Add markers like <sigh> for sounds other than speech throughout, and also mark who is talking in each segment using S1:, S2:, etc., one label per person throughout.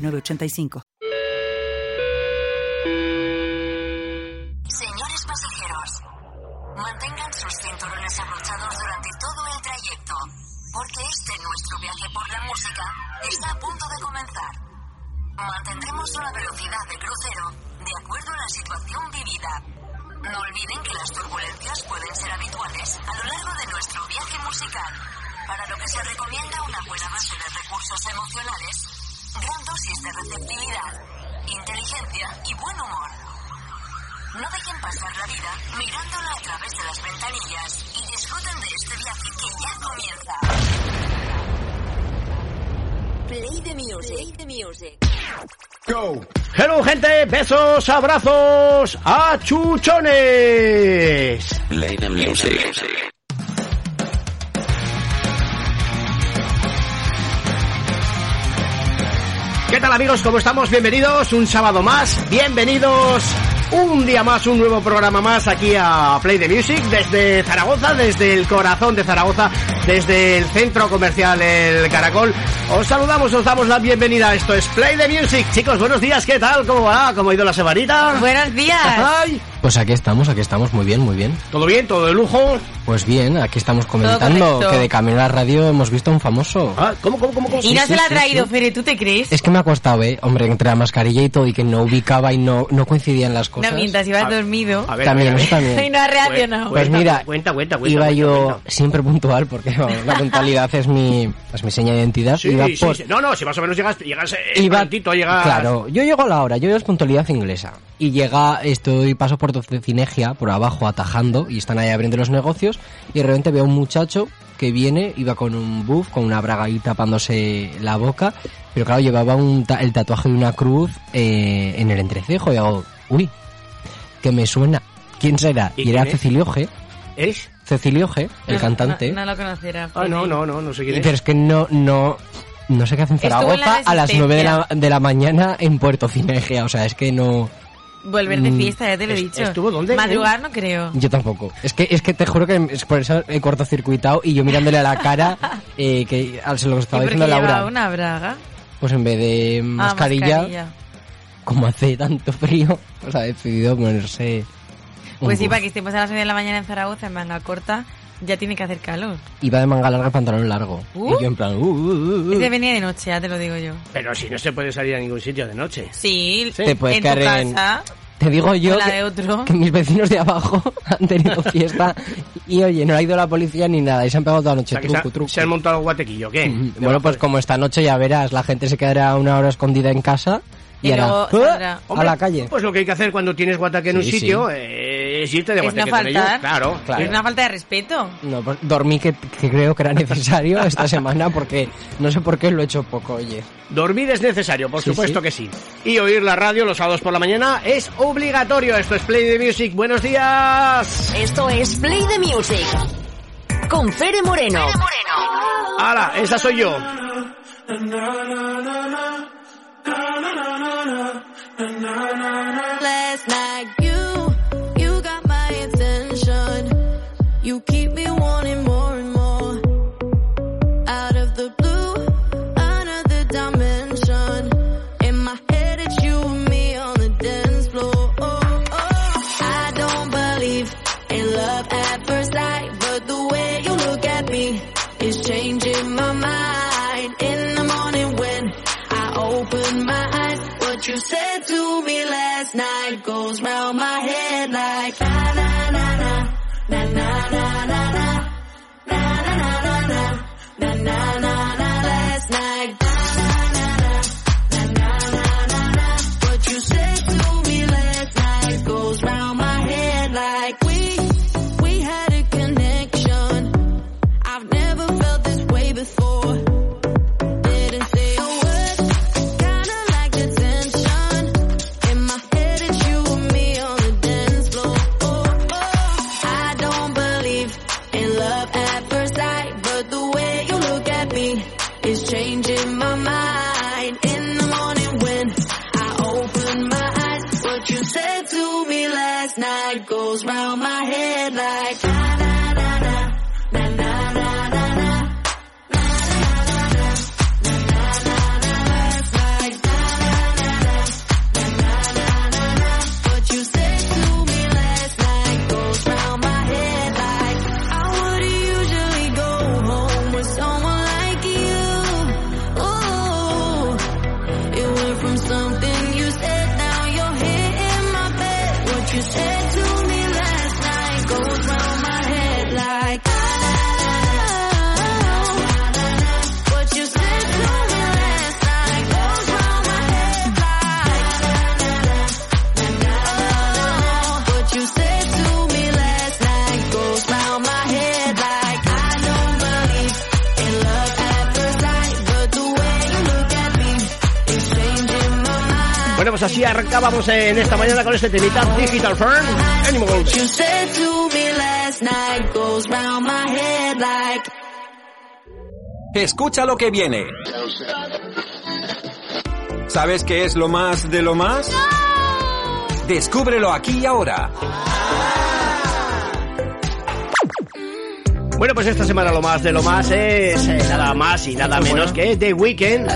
S1: 906985.
S2: Señores pasajeros, mantengan sus cinturones abrochados durante todo el trayecto, porque este nuestro viaje por la música está a punto de comenzar. Mantendremos una velocidad de crucero de acuerdo a la situación vivida. No olviden que las turbulencias pueden ser habituales a lo largo de nuestro viaje musical, para lo que se recomienda una buena base de recursos emocionales, dosis de receptividad, inteligencia y buen humor. No dejen pasar la vida mirándola a través de las ventanillas y disfruten de este viaje que ya comienza. Play the music. Play the music.
S3: Hello gente, besos, abrazos, achuchones.
S4: Play the music.
S3: ¿Qué tal amigos? ¿Cómo estamos? Bienvenidos un sábado más, bienvenidos un día más, un nuevo programa más aquí a Play the Music desde Zaragoza, desde el corazón de Zaragoza, desde el centro comercial El Caracol. Os saludamos, os damos la bienvenida. Esto es Play the Music. Chicos, buenos días, ¿qué tal? ¿Cómo va? ¿Cómo ha ido la semanita?
S5: Buenos días.
S3: Ay,
S6: Pues aquí estamos, aquí estamos, muy bien, muy bien.
S3: ¿Todo bien? ¿Todo de lujo?
S6: Pues bien, aquí estamos comentando que de camino a la radio hemos visto a un famoso.
S3: Ah, ¿Cómo, cómo, cómo? cómo?
S5: Y no
S6: sí,
S5: se la ha
S6: sí,
S5: traído,
S6: sí.
S5: Fere, ¿tú te crees?
S6: Es que me ha costado, eh, hombre, entre la mascarilla y todo y que no ubicaba y no, no coincidían las cosas.
S5: No mientras ibas
S3: A-
S5: dormido.
S3: A ver,
S6: También,
S3: a ver, ver.
S5: Y
S6: también.
S5: no ha reaccionado.
S6: Pues mira,
S3: cuenta, cuenta, cuenta,
S6: iba
S3: cuenta,
S6: yo
S3: cuenta.
S6: siempre puntual porque vamos, la puntualidad es mi, es mi seña de identidad.
S3: Sí,
S6: iba
S3: sí,
S6: por,
S3: sí. No, no, si más o menos llegas, llegas eh,
S6: iba-
S3: prontito, llegas...
S6: Claro, yo llego a la hora, yo llego es puntualidad inglesa. Y llega, estoy, paso por Cinegia, por abajo, atajando, y están ahí abriendo los negocios, y de repente veo a un muchacho que viene, iba con un buff, con una braga ahí tapándose la boca, pero claro, llevaba un ta- el tatuaje de una cruz eh, en el entrecejo, y hago, uy, que me suena. ¿Quién será?
S3: ¿Y
S6: Y, era? Cecilio G.
S3: ¿Es?
S6: Cecilio G, el
S5: No,
S6: cantante.
S5: No, no lo conocerá.
S3: Ah, no, no, no, no sé quién es.
S6: Pero es que no, no, no sé qué hace en
S5: Estuvo en la
S6: Zaragoza a las 9 de la, de la mañana en Puerto Cinegia. O sea, es que no.
S5: Volver de
S6: Mm.
S5: fiesta, ya te lo he
S3: ¿Es-
S5: dicho.
S3: estuvo dónde?
S5: Madrugar no creo.
S6: Yo tampoco. Es que, es que te juro que es por eso he cortocircuitado y yo mirándole a la cara <laughs> eh, que a lo que
S5: ¿Y
S6: estaba diciendo Laura.
S5: llevaba una braga?
S6: Pues en vez de
S5: Ah,
S6: mascarilla, como hace tanto frío, pues ha decidido ponerse.
S5: Pues sí, para que estemos a las 9 de la mañana en Zaragoza en manga corta, ya tiene que hacer calor.
S6: Iba de manga larga, pantalón largo.
S5: Uh.
S6: Y yo en plan. uh, uh, uh, uh.
S5: Este venía de noche, ya te lo digo yo.
S3: Pero si no se puede salir a ningún sitio de noche.
S5: Sí,
S6: Te puedes
S5: en tu
S6: en- Te digo yo
S5: o la
S6: que,
S5: de otro.
S6: que mis vecinos de abajo <laughs> han tenido <laughs> fiesta y oye, no ha ido la policía ni nada y se han pegado toda la
S3: O
S6: noche
S3: sea, que
S6: truco,
S3: se,
S6: truco.
S3: se han montado el guatequillo, ¿qué?
S6: Bueno, pues
S3: de-
S6: como esta noche ya verás, la gente se quedará una hora escondida en casa y,
S5: Y
S6: hará
S5: luego
S6: "¡Ah!" a la calle.
S3: Pues lo que hay que hacer cuando tienes guataque en un sitio
S6: sí.
S3: eh, es irte de
S5: Es no
S3: con ellos. Claro,
S6: Claro.
S5: Es una falta de respeto.
S6: No, pues dormí que, que creo que era necesario esta semana porque no sé por qué lo he hecho poco, oye.
S3: Dormir es necesario, por
S6: Sí,
S3: supuesto
S6: sí.
S3: que sí. Y oír la radio los sábados por la mañana es obligatorio. Esto es Play the Music. Buenos días.
S2: Esto es Play the Music. Con Fere Moreno.
S3: Ahora, esa soy yo.
S7: It's you and me on the dance floor. Oh, oh. I don't believe in love at first sight, but the way you look at me is changing my mind. In the morning when I open my eyes, what you said to me last night goes round my head like na na na na na na na na na na na na last night. Said to me last night goes round my head like na na na na
S3: Bueno, pues así arrancábamos en esta mañana con este temita Digital Firm Animals.
S7: You said to me last night goes round my head like
S8: Escucha lo que viene. ¿Sabes qué es lo más de lo más? Descúbrelo aquí y ahora.
S3: Bueno, pues esta semana lo más de lo más es eh, nada más y nada menos que The Weeknd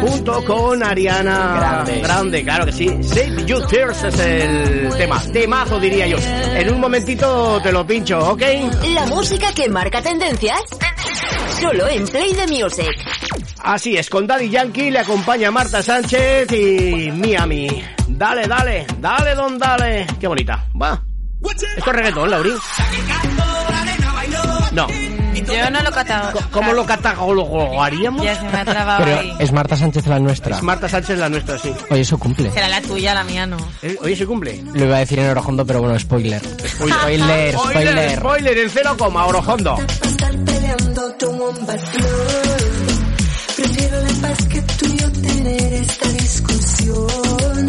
S3: junto con Ariana
S6: Grande.
S3: Grande, claro que sí. Save You Tears es el tema, temazo diría yo. En un momentito te lo pincho, ¿ok?
S2: La música que marca tendencias. Solo en Play the Music.
S3: Así es, con Daddy Yankee le acompaña Marta Sánchez y Miami. Dale, dale, dale, don, dale. Qué bonita, va. Esto es reggaetón, Lauri. No,
S5: Yo no lo catalogo.
S3: ¿cómo lo catalogaríamos?
S5: Ya se me ha trabado
S6: Pero
S5: ahí.
S6: es Marta Sánchez la nuestra.
S3: Marta Sánchez la nuestra, sí.
S6: Oye, eso cumple.
S5: Será la tuya, la mía no.
S3: Eh, Oye, se cumple.
S6: Lo iba a decir en Orojondo, pero bueno, spoiler. Spoiler,
S3: Spoiler,
S6: spoiler.
S3: spoiler, en cero coma, Orojondo.
S7: pasar peleando tu ovación. Prefiero la paz que tú y yo tener esta discusión.